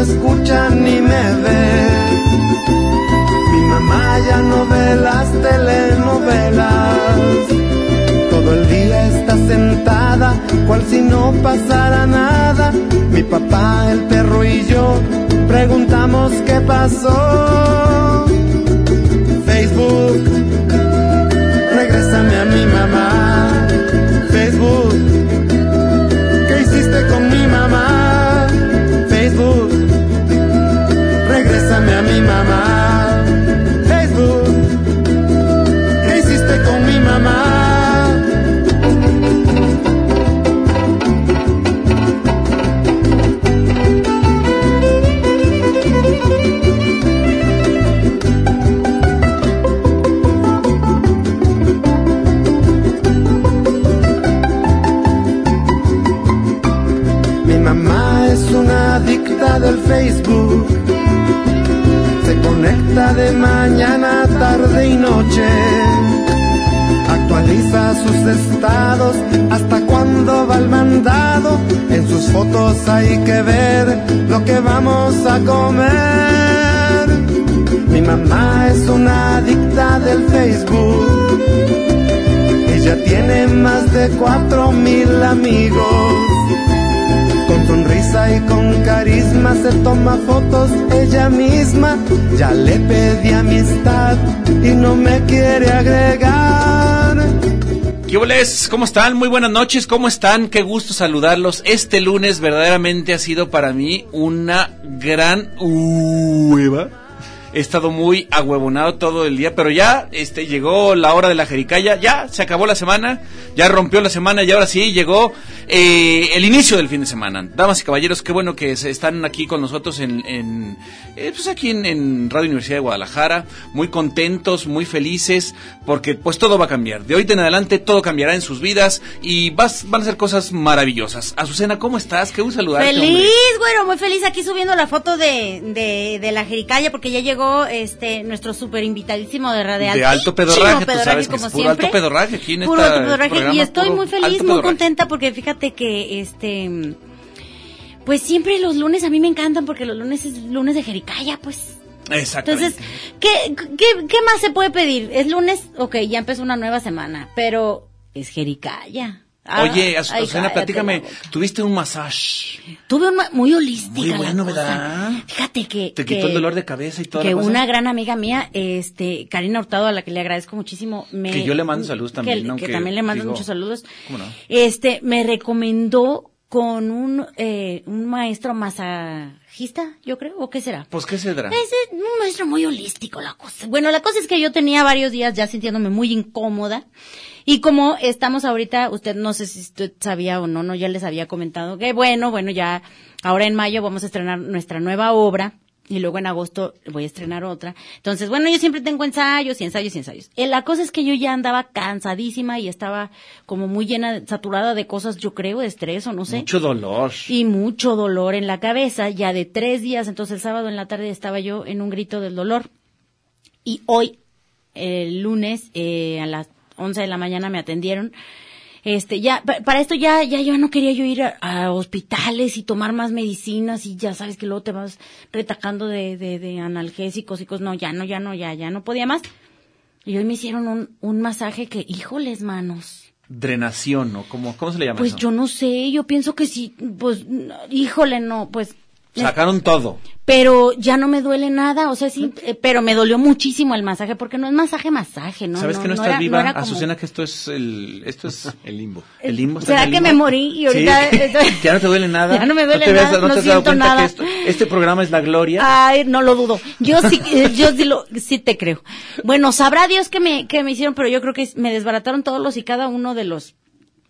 Escucha ni me ve. Mi mamá ya no ve las telenovelas. Todo el día está sentada, cual si no pasara nada. Mi papá, el perro y yo preguntamos qué pasó. ¿Qué boles? ¿Cómo están? Muy buenas noches, ¿cómo están? Qué gusto saludarlos. Este lunes verdaderamente ha sido para mí una gran hueva. He estado muy ahuevonado todo el día, pero ya este llegó la hora de la jericaya, ya se acabó la semana, ya rompió la semana y ahora sí llegó eh, el inicio del fin de semana. Damas y caballeros, qué bueno que se están aquí con nosotros en, en eh, pues aquí en, Radio Universidad de Guadalajara, muy contentos, muy felices, porque pues todo va a cambiar. De hoy en adelante todo cambiará en sus vidas y vas, van a ser cosas maravillosas. Azucena, ¿cómo estás? Qué gusto saludarte. Feliz, hombre. bueno, muy feliz aquí subiendo la foto de, de, de la Jericaya porque ya llegó este nuestro súper invitadísimo de Radio De alto pedorraje, tú sabes que es puro alto pedorraje aquí en Puro esta alto pedorraje. programa, Y estoy muy feliz, muy contenta porque fíjate que este pues siempre los lunes a mí me encantan porque los lunes es lunes de Jericaya, pues. Exactamente. Entonces, ¿qué, qué, ¿qué más se puede pedir? Es lunes, ok, ya empezó una nueva semana, pero es Jericaya. Ah, Oye, Azucena, platícame, tuviste un masaje. Tuve un muy holística. Muy bueno. ¿verdad? Fíjate que. Te quitó el dolor de cabeza y toda Que una gran amiga mía, este, Karina Hurtado, a la que le agradezco muchísimo. Me, Que yo le mando saludos también, que- también le mando digo, muchos saludos. ¿cómo no? Este, me recomendó con un, eh, un maestro masajista, yo creo, o qué será. Pues, ¿qué se dará? Es un maestro muy holístico la cosa. Bueno, la cosa es que yo tenía varios días ya sintiéndome muy incómoda. Y como estamos ahorita, usted no sé si usted sabía o no, no, ya les había comentado que bueno, bueno, ya ahora en mayo vamos a estrenar nuestra nueva obra y luego en agosto voy a estrenar otra. Entonces, bueno, yo siempre tengo ensayos y ensayos y ensayos. Eh, la cosa es que yo ya andaba cansadísima y estaba como muy llena, saturada de cosas, yo creo, de estrés o no sé Mucho dolor. y mucho dolor en la cabeza, ya de tres días, entonces el sábado en la tarde estaba yo en un grito del dolor. Y hoy, el lunes, eh, a las 11 de la mañana me atendieron Este, ya, pa- para esto ya, ya yo no quería yo ir a, a hospitales y tomar más medicinas y ya sabes que luego te vas retacando de, de, de analgésicos y cosas. No, ya no, ya no, ya, ya no podía más. Y hoy me hicieron un, un masaje que, híjoles, manos. Drenación, ¿no? ¿Cómo, cómo se le llama Pues eso? yo no sé, yo pienso que sí, pues, híjole, no, pues. Sacaron todo. Pero ya no me duele nada, o sea, sí, eh, pero me dolió muchísimo el masaje, porque no es masaje, masaje, ¿no? ¿Sabes que no, estás era- viva, era como- Azucena? Que esto es el... Esto es El limbo. el limbo. ¿estás ¿Será que me morí y ahorita Sí. estoy- ya no te duele nada. Ya no me duele nada, no te has dado siento cuenta nada. que esto- este programa es la gloria. Ay, no lo dudo. Yo sí, eh, yo sí lo, sí te creo. Bueno, sabrá Dios que me, que me hicieron, pero yo creo que me desbarataron todos los y cada uno de los,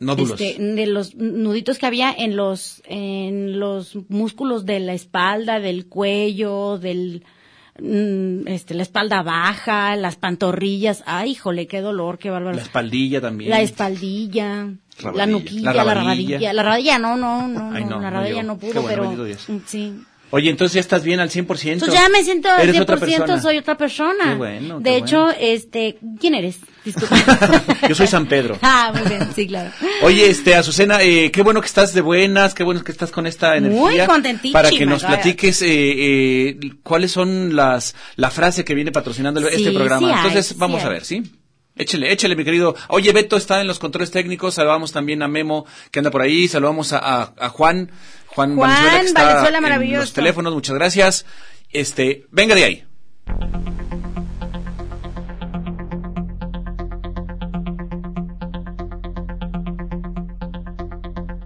Nódulos. este, de los nuditos que había en los, en los músculos de la espalda, del cuello, del, mm, este, la espalda baja, las pantorrillas. Ay, híjole, qué dolor, qué bárbaro. La espaldilla también. La espaldilla, la Rabadilla. nuquilla, La la rabadilla. La rabadilla no, no, no, Ay, no, no, la no rabadilla no Qué pudo, bueno, pero sí. Oye, entonces ya estás bien al 100%. Pues ya me siento al Eres 100%, otra soy otra persona. Qué bueno, De hecho, bueno. este, ¿quién eres? Disculpa. Yo soy San Pedro. ah, muy bien, sí, claro. Oye, este, Azucena, eh, qué bueno que estás de buenas, qué bueno que estás con esta energía. Muy contentísima, Para que nos platiques eh, eh, cuáles son las, la frase que viene patrocinando Sí, este programa. sí hay, Entonces, sí vamos a ver, ¿sí? Échele, échele, mi querido. Oye, Beto está en los controles técnicos. Saludamos también a Memo, que anda por ahí. Saludamos a, a- a Juan. Juan, Juan Valenzuela, que está Valenzuela, en maravilloso. los teléfonos. Muchas gracias. Este, venga de ahí.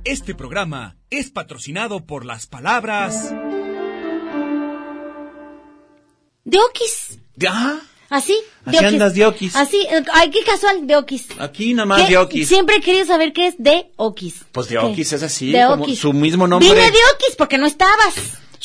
Este programa es patrocinado por las palabras De Okis. Ya. Así, Así de andas de Okis. Así, eh, ay, qué casual, de Okis. Aquí nada más de Okis. Siempre he querido saber qué es de Okis. Pues de es así, De como Okis. su mismo nombre. Vine de Okis porque no estabas.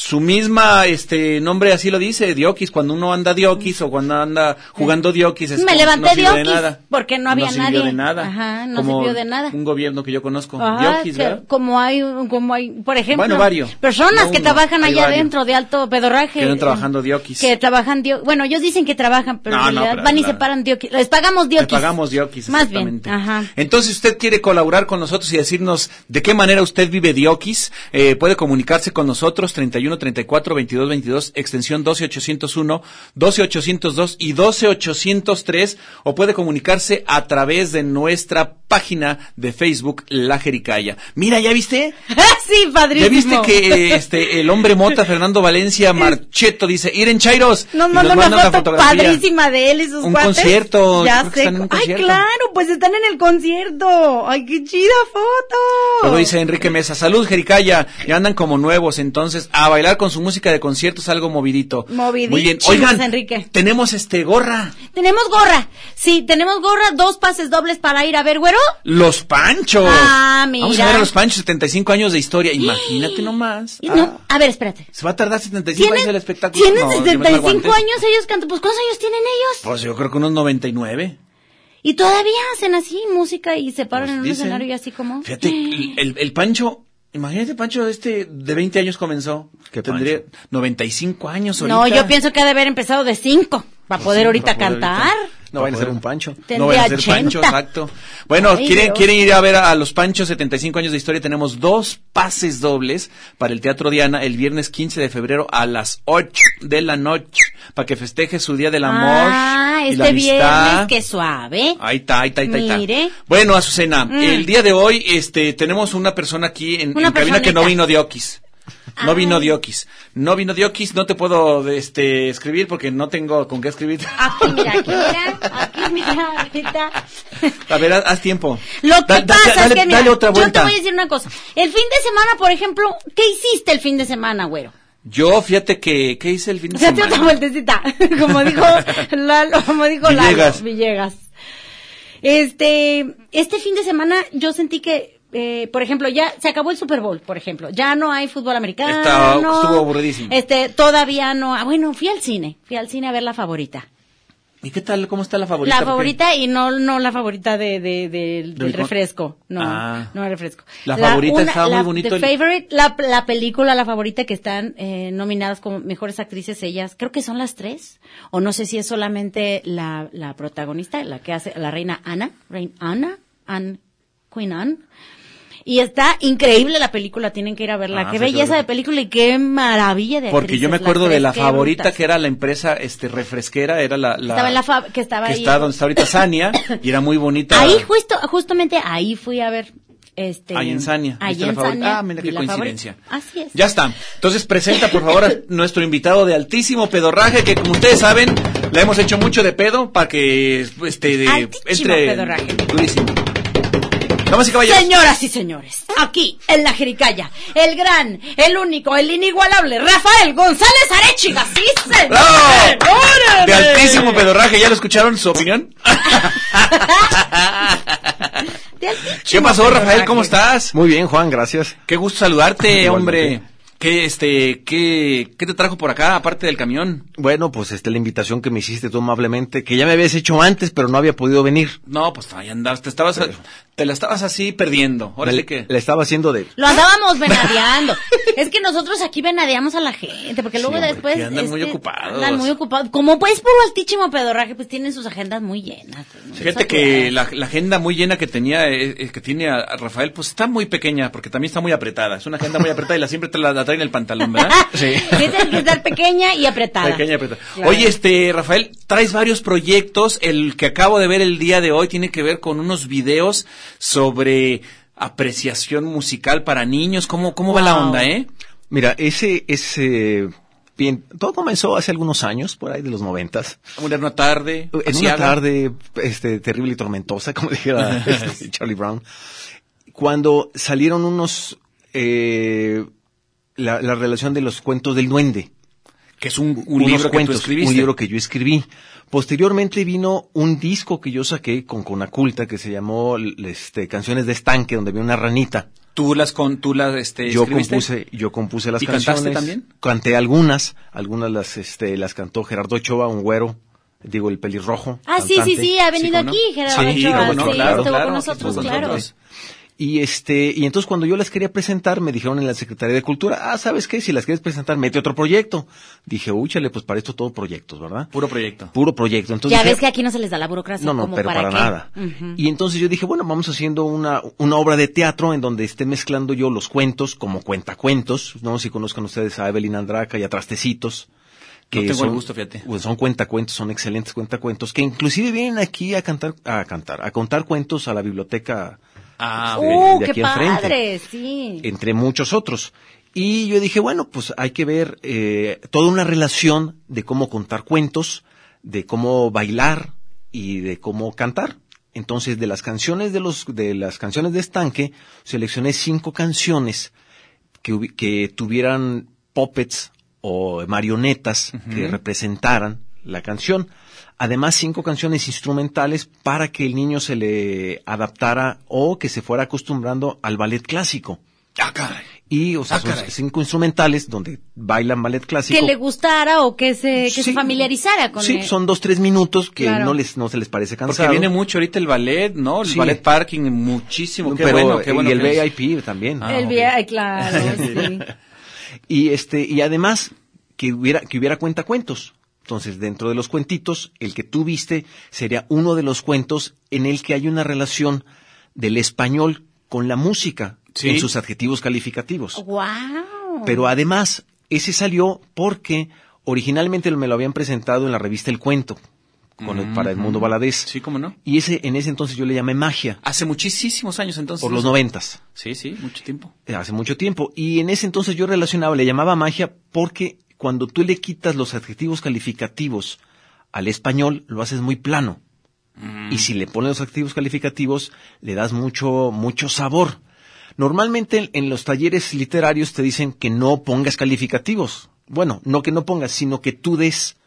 Su misma este nombre así lo dice, Diokis, cuando uno anda Diokis o cuando anda jugando Diokis es Me levanté no de Diokis, nada. porque no había sirvió nadie. de nada. Ajá, no Como sirvió de nada. Un gobierno que yo conozco, Ajá, Diokis, que- ¿verdad? como hay, como hay, por ejemplo, Bueno, varios. personas No que trabajan allá varios. adentro de alto pedorraje. Que andan eh, trabajando diokis. Que trabajan dio, bueno, ellos dicen que trabajan, pero No, no, pero van y se paran diokis. Les pagamos diokis. pagamos Diokis, Más bien, exactamente. ajá. Entonces, usted quiere colaborar con nosotros y decirnos de qué manera usted vive Diokis, eh, puede comunicarse con nosotros 31 34 22 22 extensión 12801, 12802 y 12803 o puede comunicarse a través de nuestra página de Facebook La Jericaya. Mira, ¿ya viste? sí, padrísimo. ¿Ya viste que este el hombre mota Fernando Valencia Marcheto dice, "Ir en Chairos"? Nos y mandó una foto padrísima de él y sus Un concierto, Ya sé. un Ay, concierto. claro, pues están en el concierto. Ay, qué chida foto. Luego dice Enrique Mesa, salud Jericaya, ya andan como nuevos, entonces a bailar con su música de conciertos algo movidito. Movidísimos, Muy bien, oigan, Enrique. tenemos este gorra, Tenemos gorra. Sí, tenemos gorra, dos pases dobles para ir a ver, güero. los Panchos. Ah, mira. Vamos a ver a los Panchos, 75 años de historia, imagínate nomás. Y Ah, No, a ver, espérate. Se va a tardar 75 años el espectáculo. tienen No, yo me la 75 aguanté. años ellos cantan. Pues, ¿cuántos años tienen ellos? Pues yo creo que unos 99. Y todavía hacen así música y se paran Pues en un dicen. escenario y así como. Fíjate, el, el- el Pancho, imagínate Pancho este de 20 años comenzó. ¿Qué Tendría 95 años ahorita. No, yo pienso que ha de haber empezado de 5 para poder ahorita para poder cantar. No vayan a ser un pancho. No vayan a ser 80. Pancho, exacto. Bueno, Ay, ¿quieren, Dios. quieren ir a ver a, a los Panchos 75 años de historia. Tenemos dos pases dobles para el Teatro Diana el viernes 15 de febrero a las 8 de la noche para que festeje su Día del Amor Ah, y la este amistad. viernes, qué suave. Ahí está, ahí está, ahí está, ahí está. Mire. Bueno, Azucena, Mm. el día de hoy este tenemos una persona aquí en, en cabina que no vino Diokis. No vino Diokis. No vino Diokis, no te puedo este escribir porque no tengo con qué escribir. Aquí, mira, aquí, mira, aquí, mira, ahorita. A ver, haz, tiempo. Lo que Da- da- pasa dale, es que, mira, otra yo te voy a decir una cosa. El fin de semana, por ejemplo, ¿qué hiciste el fin de semana, güero? Yo, fíjate que, ¿qué hice el fin de otra semana? vueltecita, como dijo Lalo, como dijo Villegas. Lalo Villegas. Este, este fin de semana yo sentí que, eh, por ejemplo, ya se acabó el Super Bowl, por ejemplo. Ya no hay fútbol americano. Está- estuvo aburridísimo. Este, todavía no. Ah, bueno, fui al cine. Fui al cine a ver la favorita. ¿Y qué tal? ¿Cómo está la favorita? La favorita y no, no la favorita de, de, de- del refresco. No, Ah. no el refresco. La favorita estaba muy bonito The el- favorite, la, la película, la favorita que están eh, nominadas como mejores actrices ellas, creo que son las tres. O no sé si es solamente la, la protagonista, la que hace, la reina Ana. Reina Ana. An- Queen Anne. Y está increíble la película, tienen que ir a verla. Ah, qué sí, belleza de película y qué maravilla de Porque yo me acuerdo de la favorita brutas. que era la empresa este refresquera, era la, la Estaba en la fa- que estaba ahí. está donde está ahorita Sania y era muy bonita. Ahí justo, justamente ahí fui a ver este Ahí en Sania. Ahí ¿Viste la en? Sania. Ah, mira qué coincidencia. favorita. Así es. Ya está. Entonces presenta por favor a nuestro invitado de altísimo pedorraje que como ustedes saben, la hemos hecho mucho de pedo para que este de, entre pedorraje. durísimo. Damas y caballeros. Señoras y señores, aquí en la Jericaya, el gran, el único, el inigualable Rafael González Arechiga, sí, señor. ¡Bravo! De altísimo pedorraje, ¿ya lo escucharon su opinión? ¿Qué pasó, Rafael? ¿Cómo estás? Muy bien, Juan, gracias. Qué gusto saludarte, Igualmente. hombre. ¿Qué, este, qué, qué te trajo por acá, aparte del camión? Bueno, pues este la invitación que me hiciste tú amablemente, que ya me habías hecho antes, pero no había podido venir. No, pues ahí andabas, te estabas, te la estabas así perdiendo. Ahora Me- sí que. La estaba haciendo de... Lo andábamos venadeando. es que nosotros aquí venadeamos a la gente, porque luego Sí, hombre, después... andan muy este, ocupados. Andan muy ocupados. Como pues puro altísimo pedorraje, pues tienen sus agendas muy llenas. ¿no? Fíjate que la, la agenda muy llena que tenía, eh, eh, que tiene a, a Rafael, pues está muy pequeña, porque también está muy apretada. Es una agenda muy apretada y la siempre te la, en el pantalón, ¿verdad? Sí. Tiene que estar pequeña y apretada. Pequeña y apretada. Claro. Oye, este, Rafael, traes varios proyectos. El que acabo de ver el día de hoy tiene que ver con unos videos sobre apreciación musical para niños. ¿Cómo, cómo va la onda, eh? Mira, ese, ese, bien, todo comenzó hace algunos años, por ahí de los noventas. Una tarde. En una tarde, este, terrible y tormentosa, como dijera este, Charlie Brown, cuando salieron unos, eh, la, la relación de los cuentos del duende. Que es un, libro que tú cuentos, escribiste. Un libro que yo escribí. Posteriormente vino un disco que yo saqué con Conaculta que se llamó este, Canciones de Estanque, donde había una ranita. Tú las con, tú las, este, Yo escribiste? compuse, yo compuse las ¿Y cantaste canciones. también? Canté algunas, algunas las, este, las cantó Gerardo Ochoa, un güero, digo el pelirrojo. Ah, sí, sí, sí, ha venido aquí, Gerardo Sí, Ochoa, cómo no, sí, claro, estuvo claro, con nosotros, claro. nosotros. Y este, y entonces cuando yo las quería presentar, me dijeron en la Secretaría de Cultura, ah, ¿sabes qué? Si las quieres presentar, mete otro proyecto. Dije, úchale, pues para esto todo proyectos, ¿verdad? Puro proyecto. Puro proyecto. Entonces ya dije, ves que aquí no se les da la burocracia. No, no, como pero para, nada. Y entonces yo dije, bueno, vamos haciendo una, una obra de teatro en donde esté mezclando yo los cuentos como cuentacuentos. No sé si conozcan ustedes a Evelyn Andraca y a Trastecitos. No tengo son, el gusto, fíjate. pues son cuentacuentos, son excelentes cuentacuentos, que inclusive vienen aquí a cantar, a cantar, a contar cuentos a la biblioteca Ah, de- ¡Uh, de qué aquí enfrente. padre! Sí. entre muchos otros. Y yo dije, bueno, pues hay que ver eh, toda una relación de cómo contar cuentos, de cómo bailar y de cómo cantar. Entonces, de las canciones de los de las canciones de estanque, seleccioné cinco canciones que, que tuvieran puppets o marionetas que representaran la canción. Además, cinco canciones instrumentales para que el niño se le adaptara o que se fuera acostumbrando al ballet clásico. Ah, caray. Y, o sea, Ah, son caray. cinco instrumentales donde bailan ballet clásico. Que le gustara o que se, que se familiarizara con Sí, él. son dos, tres minutos que Claro. no les, no se les parece Porque cansado. viene mucho ahorita el ballet, ¿no? El Sí. ballet parking, muchísimo. Qué pero, bueno, qué bueno. y el que es. VIP también. Ah, el ay, claro, sí. Y este, y además, que hubiera, que hubiera cuentacuentos. Entonces, dentro de los cuentitos, el que tú viste sería uno de los cuentos en el que hay una relación del español con la música Sí. en sus adjetivos calificativos. ¡Wow! Pero además, ese salió porque originalmente me lo habían presentado en la revista El Cuento, con el- para el mundo baladés. Sí, cómo no. Y ese, en ese entonces yo le llamé magia, Hace muchísimos años entonces. por los ¿no? noventas. Sí, sí, mucho tiempo. hace mucho tiempo. Y en ese entonces yo relacionaba, le llamaba magia porque cuando tú le quitas los adjetivos calificativos al español, lo haces muy plano. Y si le pones los adjetivos calificativos, le das mucho, mucho sabor. Normalmente en los talleres literarios te dicen que no pongas calificativos. Bueno, no que no pongas, sino que tú des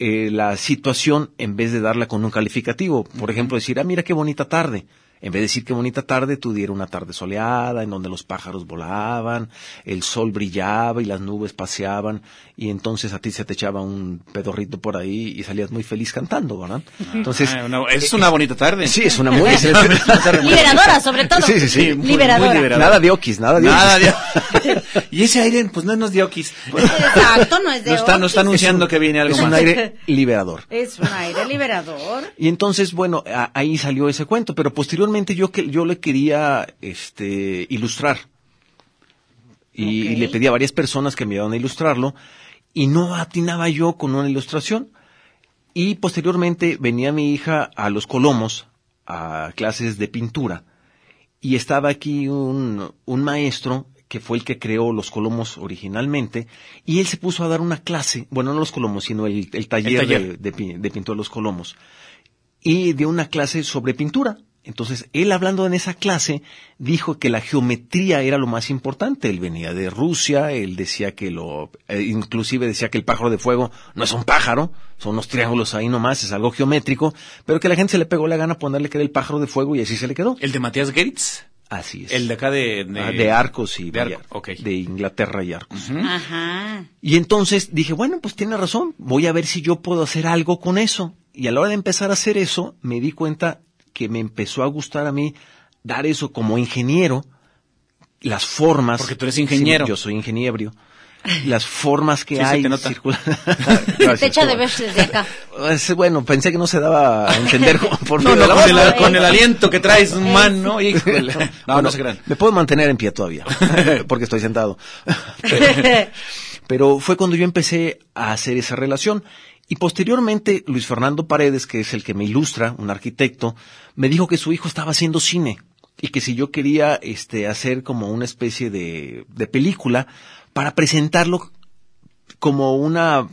eh, la situación en vez de darla con un calificativo. Por ejemplo, decir, ah, mira qué bonita tarde. En vez de decir qué bonita tarde, tú dieras una tarde soleada, en donde los pájaros volaban, el sol brillaba y las nubes paseaban, y entonces a ti se te echaba un pedorrito por ahí y salías muy feliz cantando, ¿verdad? Entonces, Ah, es una bonita tarde. sí, es una muy excelente Liberadora, sobre todo. Sí, sí, sí. muy- Liberadora. muy liberadora. Nada de okis, nada de Nada okis. de... y ese aire, pues no nos dio okis. Exacto, no es de No está, no está anunciando que viene algo Es un más. aire liberador. Es un aire liberador. Y entonces, bueno, a- ahí salió ese cuento, pero posteriormente yo que yo le quería este ilustrar. Y, le pedí a varias personas que me ayudaran a ilustrarlo y no atinaba yo con una ilustración. Y posteriormente venía mi hija a los Colomos a clases de pintura. Y estaba aquí un, un maestro que fue el que creó los Colomos originalmente y él se puso a dar una clase, bueno no los Colomos sino el, el taller, taller. De, de de pintura de los Colomos. Y dio una clase sobre pintura. Entonces, él hablando en esa clase, dijo que la geometría era lo más importante. Él venía de Rusia, él decía que lo, eh, inclusive decía que el pájaro de fuego no es un pájaro, son unos triángulos ahí nomás, es algo geométrico, pero que la gente se le pegó la gana ponerle que era el pájaro de fuego y así se le quedó. El de Matías Geritz. Así es. El de acá de... De, Ah, de Arcos y de Arco, de Inglaterra y Arcos. Ajá. Y entonces dije, bueno, pues tiene razón, voy a ver si yo puedo hacer algo con eso. Y a la hora de empezar a hacer eso, me di cuenta que me empezó a gustar a mí dar eso como ingeniero, las formas. Porque tú eres ingeniero. Sí, yo soy ingeniero. Las formas que Sí, se hay. te Te echa de ver desde acá. bueno. Es- Bueno, pensé que no se daba a entender por No, medio no, de la con, el, ¿verdad? con el aliento que traes, man, ¿no? Híjole. No, Bueno, no se crean. Me puedo mantener en pie todavía, porque estoy sentado. Pero, pero fue cuando yo empecé a hacer esa relación. Y posteriormente, Luis Fernando Paredes, que es el que me ilustra, un arquitecto, me dijo que su hijo estaba haciendo cine y que si yo quería este, hacer como una especie de, de película para presentarlo como una,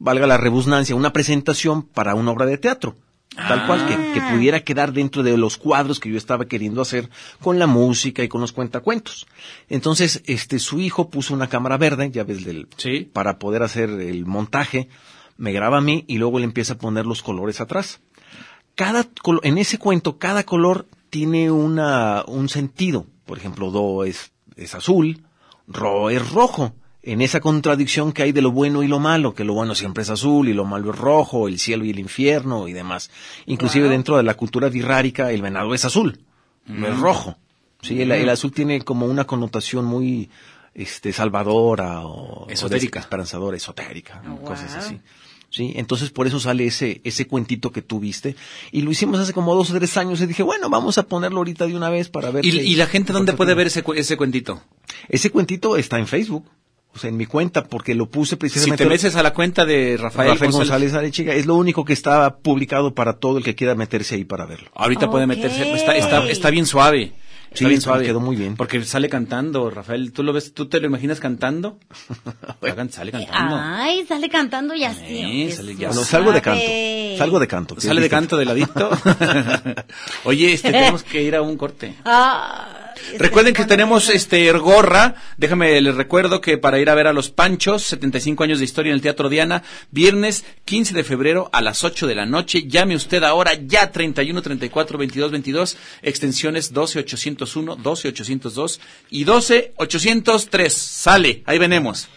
valga la rebusnancia, una presentación para una obra de teatro. Tal cual, que, que pudiera quedar dentro de los cuadros que yo estaba queriendo hacer con la música y con los cuentacuentos. Entonces, este, su hijo puso una cámara verde, ya ves, del, Sí. para poder hacer el montaje, me graba a mí y luego le empieza a poner los colores atrás. Cada, en ese cuento, cada color tiene una, un sentido. Por ejemplo, do es, es azul, ro es rojo. En esa contradicción que hay de lo bueno y lo malo, que lo bueno siempre es azul y lo malo es rojo, el cielo y el infierno y demás. Inclusive dentro de la cultura birrárica, el venado es azul, no es rojo. Sí, el, el azul tiene como una connotación muy, este, salvadora o, Esotérica. o esperanzadora, esotérica, Oh, cosas así. Sí, entonces por eso sale ese, ese cuentito que tú viste. Y lo hicimos hace como dos o tres años y dije, bueno, vamos a ponerlo ahorita de una vez para ver. ¿Y, qué- y la gente dónde puede tiene. ver ese, ese cuentito? Ese cuentito está en Facebook, o sea, en mi cuenta, porque lo puse Si precisamente. te metes a la cuenta de Rafael, Rafael, González, González Arechiga, es lo único que está publicado para todo el que quiera meterse ahí para verlo. ahorita puede meterse. Está, está, está bien suave. Está Sí, bien sí, suave. quedó muy bien. Porque sale cantando, Rafael. ¿Tú lo ves? ¿Tú te lo imaginas cantando? Sale cantando. Ay, sale cantando y así. Sí, ya. Bueno, salgo de canto, salgo de canto. ¿qué Sale de canto de ladito. Oye, este, tenemos que ir a un corte. Ah, es Recuerden que tenemos este gorra. Déjame les recuerdo que para ir a ver a los Panchos, 75 años de historia en el Teatro Diana, viernes 15 de febrero a las 8 de la noche. Llame usted ahora ya 31 34 22 22, extensiones 12 801, 12 802 y 12 803. Sale, ahí venemos.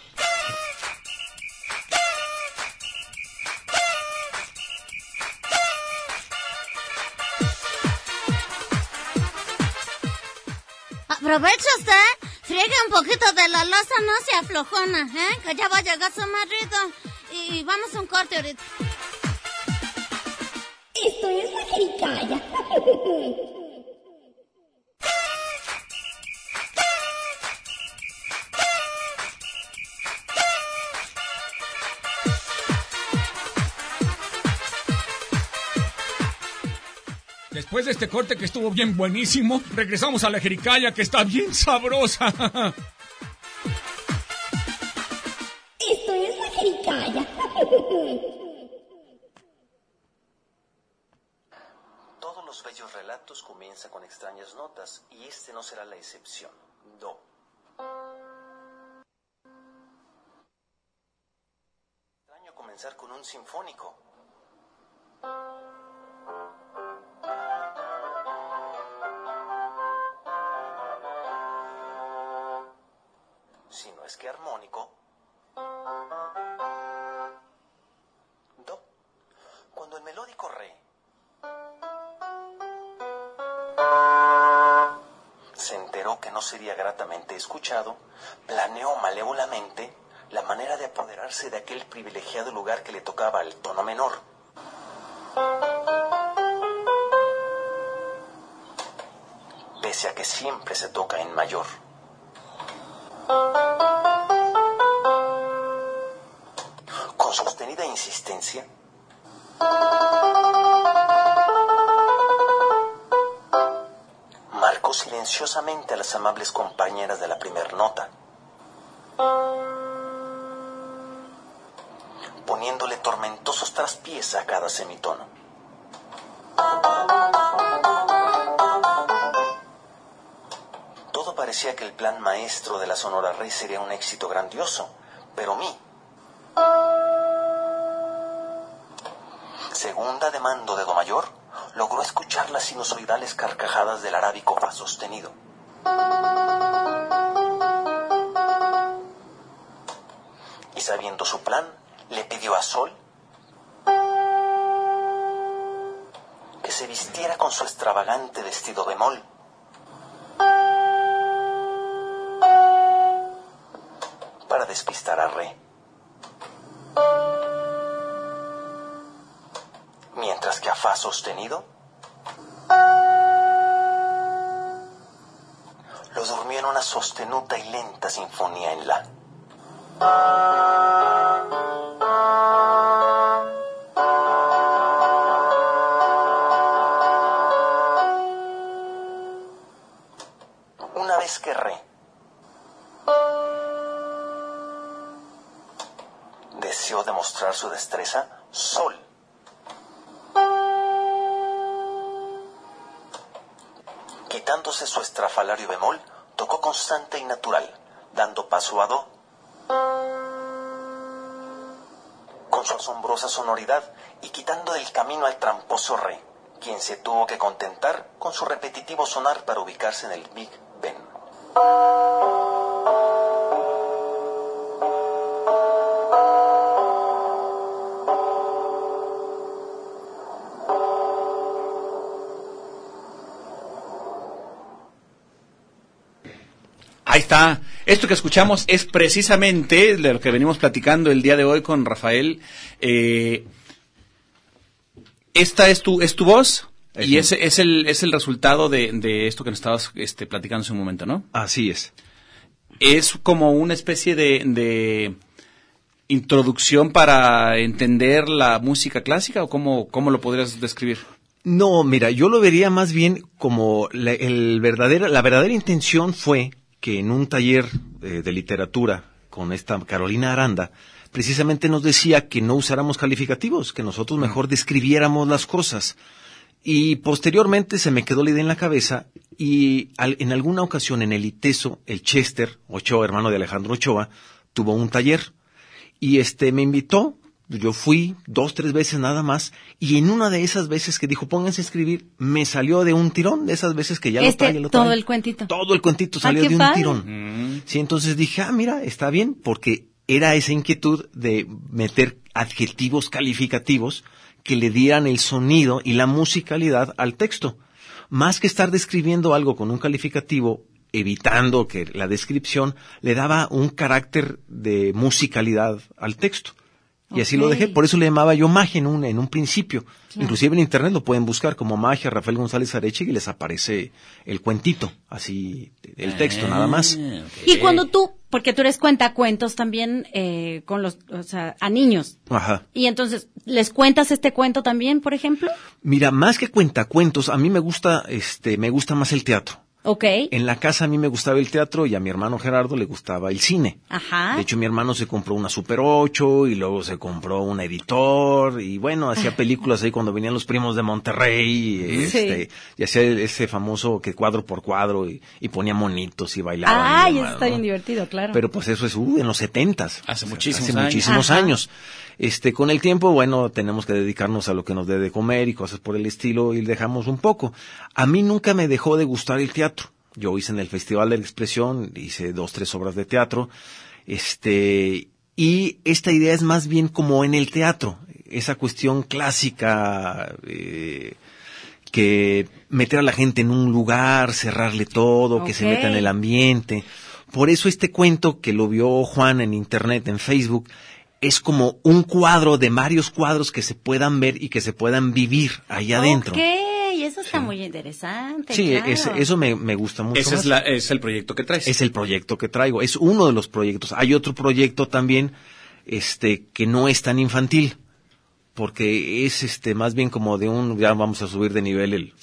Aprovecha usted, friegue un poquito de la losa, no se aflojona, ¿eh? Que ya va a llegar su marido. Y, vamos a un corte ahorita. Esto es la jericaya. Después de este corte que estuvo bien buenísimo, regresamos a la jericaya que está bien sabrosa. Esto es la jericaya. Todos los bellos relatos comienzan con extrañas notas y este no será la excepción. Do. Extraño comenzar con un sinfónico. Armónico. Do. Cuando el melódico re se enteró que no sería gratamente escuchado, planeó malévolamente la manera de apoderarse de aquel privilegiado lugar que le tocaba al tono menor. pese a que siempre se toca en mayor. Con sostenida insistencia, marcó silenciosamente a las amables compañeras de la primer nota, poniéndole tormentosos traspiés a cada semitono. Todo parecía que el plan maestro de la Sonora Rey sería un éxito grandioso, pero mí, segunda de mando de Do mayor, logró escuchar las sinusoidales carcajadas del arábico fa sostenido. Y sabiendo su plan, le pidió a Sol que se vistiera con su extravagante vestido bemol. Sostenido lo durmió en una sostenuta y lenta sinfonía en La. Una vez que Re. Deseó demostrar su destreza, Sol su estrafalario bemol, tocó constante y natural, dando paso a Do. Con su asombrosa sonoridad y quitando del camino al tramposo Re, quien se tuvo que contentar con su repetitivo sonar para ubicarse en el Big Ben. Ahí está. Esto que escuchamos es precisamente de lo que venimos platicando el día de hoy con Rafael. Eh, esta es tu, es tu voz y ese es el, es el resultado de, de esto que nos estabas este, platicando hace un momento, ¿no? Así es. Es como una especie de, de introducción para entender la música clásica o cómo, cómo lo podrías describir? No, mira, yo lo vería más bien como la, el verdadera, la verdadera intención fue que en un taller eh, de literatura con esta Carolina Aranda, precisamente nos decía que no usáramos calificativos, que nosotros mejor describiéramos las cosas. Y posteriormente se me quedó la idea en la cabeza y al- en alguna ocasión en el ITESO, el Chester Ochoa, hermano de Alejandro Ochoa, tuvo un taller y este me invitó, yo fui dos, tres veces nada más y en una de esas veces que dijo pónganse a escribir, me salió de un tirón, de esas veces que ya lo Este, trae, lo todo trae. el cuentito. Todo el cuentito Ah, salió de un padre. tirón. Sí, entonces dije, ah, mira, está bien, porque era esa inquietud de meter adjetivos calificativos que le dieran el sonido y la musicalidad al texto. Más que estar describiendo algo con un calificativo, evitando que la descripción le daba un carácter de musicalidad al texto. Y así lo dejé, por eso le llamaba yo magia en un, en un principio. Inclusive en internet lo pueden buscar como magia Rafael González Areche y les aparece el cuentito, así, el texto nada más. Ah, Y cuando tú, porque tú eres cuentacuentos también eh, con los, o sea, a niños. Ajá. Y entonces, ¿les cuentas este cuento también, por ejemplo? Mira, más que cuentacuentos, a mí me gusta, este, me gusta más el teatro. Ok. En la casa a mí me gustaba el teatro y a mi hermano Gerardo le gustaba el cine. Ajá. De hecho, mi hermano se compró una Super 8 y luego se compró un editor y bueno, hacía películas ahí cuando venían los primos de Monterrey este, y hacía ese famoso que cuadro por cuadro y, y ponía monitos y bailaba. Ay, y eso demás, está ¿no? bien divertido, claro. Pero pues eso es uh, en los setentas. Hace muchísimos Hace años. muchísimos Ajá. años. Este, con el tiempo, bueno, tenemos que dedicarnos a lo que nos dé de comer y cosas por el estilo y dejamos un poco. A mí nunca me dejó de gustar el teatro. Yo hice en el Festival de la Expresión, hice dos, tres obras de teatro. Este, y esta idea es más bien como en el teatro, esa cuestión clásica, eh, que meter a la gente en un lugar, cerrarle todo, que se meta en el ambiente. Por eso este cuento que lo vio Juan en internet, en Facebook, es como un cuadro de varios cuadros que se puedan ver y que se puedan vivir ahí adentro. Ok, eso está muy interesante. Sí, claro. es- eso me, me gusta mucho. Ese más. es, la, es el proyecto que traes. Es el proyecto que traigo. Es uno de los proyectos. Hay otro proyecto también, este, que no es tan infantil, porque es este más bien como de un, ya vamos a subir de nivel el.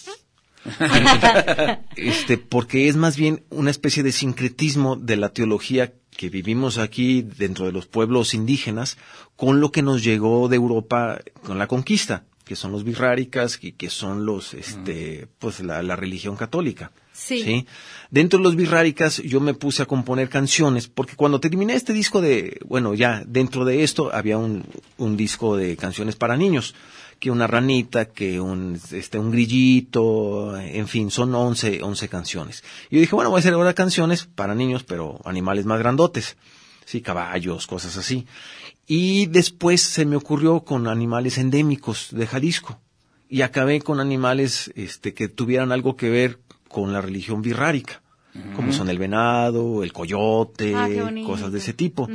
este, porque es más bien una especie de sincretismo de la teología que vivimos aquí dentro de los pueblos indígenas con lo que nos llegó de Europa con la conquista, que son los birráricas y que son los, este, pues la, la religión católica. Sí. Dentro de los birráricas yo me puse a componer canciones, porque cuando terminé este disco de, bueno, ya dentro de esto había un, un disco de canciones para niños, que una ranita, que un, este, un grillito, en fin, son 11, 11 canciones. Y yo dije, bueno, voy a hacer ahora canciones para niños, pero animales más grandotes, sí, caballos, cosas así. Y después se me ocurrió con animales endémicos de Jalisco. Y acabé con animales este, que tuvieran algo que ver con la religión birrárica, como son el venado, el coyote, Ah, cosas de ese tipo.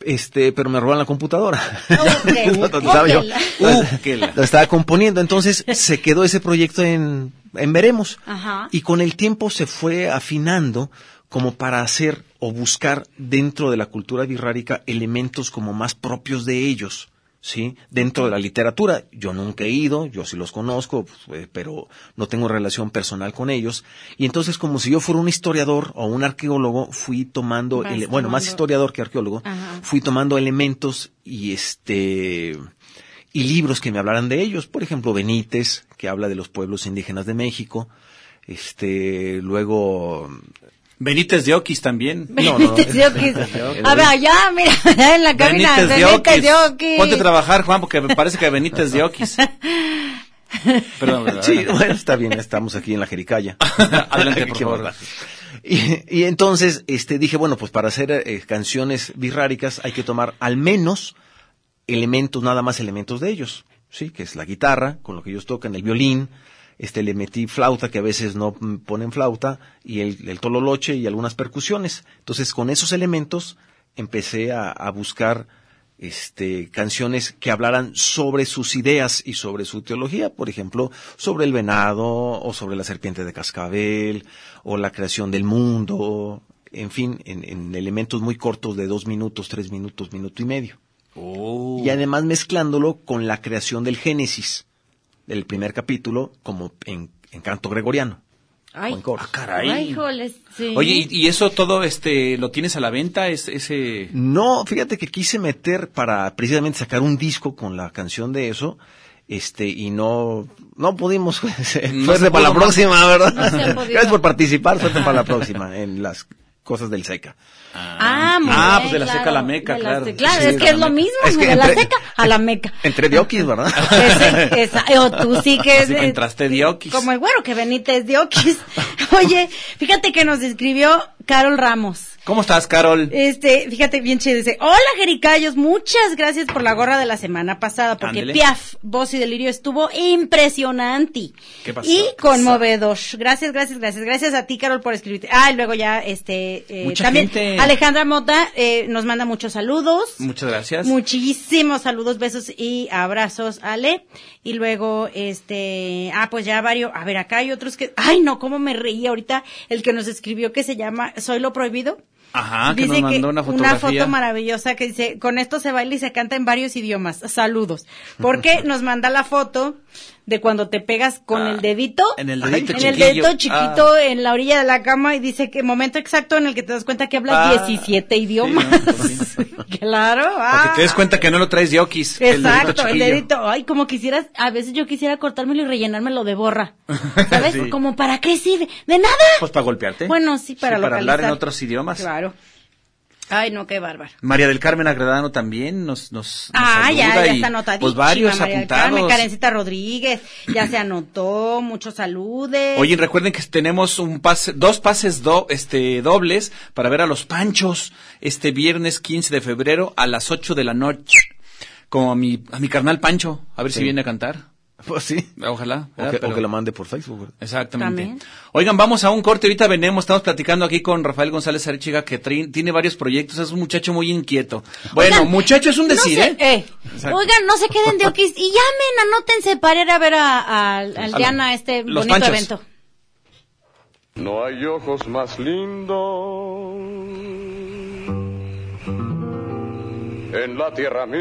Este, pero me roban la computadora. Ok, Lo estaba yo- óquela. Que la- estaba componiendo, entonces se quedó ese proyecto en, en veremos. Ajá. Y con el tiempo se fue afinando como para hacer o buscar dentro de la cultura birrárica elementos como más propios de ellos. ¿Sí? Dentro de la literatura, yo nunca he ido, yo sí los conozco, pues, eh, pero no tengo relación personal con ellos. Y entonces, como si yo fuera un historiador o un arqueólogo, fui tomando, bueno, más historiador que arqueólogo, Ajá. fui tomando elementos y este, y libros que me hablaran de ellos. Por ejemplo, Benítez, que habla de los pueblos indígenas de México. Este, luego, Benítez de Oquis también. No, no, Benítez de Oquis. A ver, allá, mira, allá en la cabina. Benítez de Benítez de Oquis. Oquis. Ponte a trabajar, Juan, porque me parece que Benítez de Oquis. Perdón, sí, bueno, está bien, estamos aquí en la Jericaya. Adelante, por favor. y entonces, este, dije, bueno, pues para hacer eh, canciones birráricas hay que tomar al menos elementos, nada más elementos de ellos, sí, que es la guitarra, con lo que ellos tocan, el violín, este, le metí flauta, que a veces no ponen flauta, y el, el tololoche y algunas percusiones. Entonces, con esos elementos empecé a, a buscar este, canciones que hablaran sobre sus ideas y sobre su teología, por ejemplo, sobre el venado o sobre la serpiente de cascabel o la creación del mundo, en fin, en, en elementos muy cortos de dos minutos, tres minutos, minuto y medio. Oh. Y además mezclándolo con la creación del Génesis, del primer capítulo, como en, en canto gregoriano. Ay, o en. Ah, caray. ay, híjoles, sí. Oye, ¿y, y eso todo este lo tienes a la venta? Es, ese... No, fíjate que quise meter para precisamente sacar un disco con la canción de eso, este, y no, no pudimos, No suerte para la próxima, ¿verdad? No. Gracias por participar, suerte para la próxima, en las cosas del SECA. Ah, muy Ah, bien, pues de la claro. seca a la meca, la claro. se- Claro, Sí, es de que la es lo mismo, Es que de la seca a la meca. Entre diokis, ¿verdad? Ese- esa- o tú sí que Así es que eh, entraste de Oquis. como el güero que Benítez de Oquis. Oye, fíjate que nos escribió Carol Ramos. ¿Cómo estás, Carol? Este, fíjate bien chido, dice, hola Jericayos, muchas gracias por la gorra de la semana pasada, porque Ándele. Piaf, Voz y Delirio estuvo impresionante. ¿Qué pasó? Y ¿Qué conmovedor. Gracias, gracias, gracias. Gracias a ti, Carol, por escribirte. Ah, y luego ya, este, eh, Mucha también gente. Alejandra Mota eh, nos manda muchos saludos. Muchas gracias. Muchísimos saludos, besos y abrazos, Ale. Y luego, este, ah, pues ya varios, a ver, acá hay otros que, ay, no, cómo me reí ahorita, el que nos escribió que se llama Soy lo prohibido. Ajá, que nos mandó una fotografía. foto maravillosa que dice, con esto se baila y se canta en varios idiomas. Saludos. Porque nos manda la foto de cuando te pegas con Ah, el dedito. en el dedito en el dedito chiquito Ah. en la orilla de la cama y dice que momento exacto en el que te das cuenta que hablas Ah, 17 idiomas. sí, claro. Para que ah. te des cuenta que no lo traes de el dedito Exacto, el dedito. Ay, como quisieras, a veces yo quisiera cortármelo y rellenármelo de borra. ¿Sabes? Sí. Como para qué sirve. De nada. Pues para golpearte. Bueno, sí, para para hablar en otros idiomas. Claro. Ay, no, qué bárbaro. María del Carmen Agredano también nos, nos, nos Ah, ya, saluda ya y, está anotadísima. Pues varios María del Carmen, apuntados. Karencita Rodríguez, ya se anotó, muchos saludes. Oye, recuerden que tenemos un pase, dos pases do, este, dobles para ver a los Panchos este viernes 15 de febrero a las 8 de la noche. Como a mi, a mi carnal Pancho, a ver si Sí. viene a cantar. Pues sí. Ojalá. O que, o Pero- que lo mande por Facebook. ¿verdad? Exactamente. También. Oigan, vamos a un corte, ahorita venemos, estamos platicando aquí con Rafael González Arechiga, que tiene varios proyectos, es un muchacho muy inquieto. Bueno, Oigan, muchacho es un no decir, sé, ¿eh? Exacto. Oigan, no se queden de Oquis y llamen, anótense para ir a ver a, a- al Diana este Los bonito Panchos. evento. No hay ojos más lindos en la tierra mí.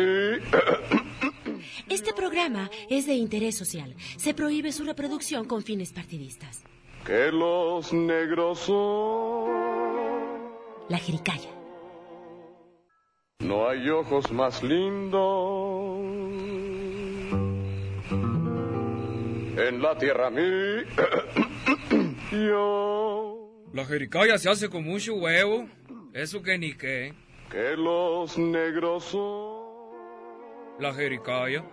Este programa es de interés social. Se prohíbe su reproducción con fines partidistas. que los negros son. La Jericaya. No hay ojos más lindos en la tierra mí. Yo La jericaya se hace con mucho huevo. Eso que ni qué. que los negros son. La jericaya.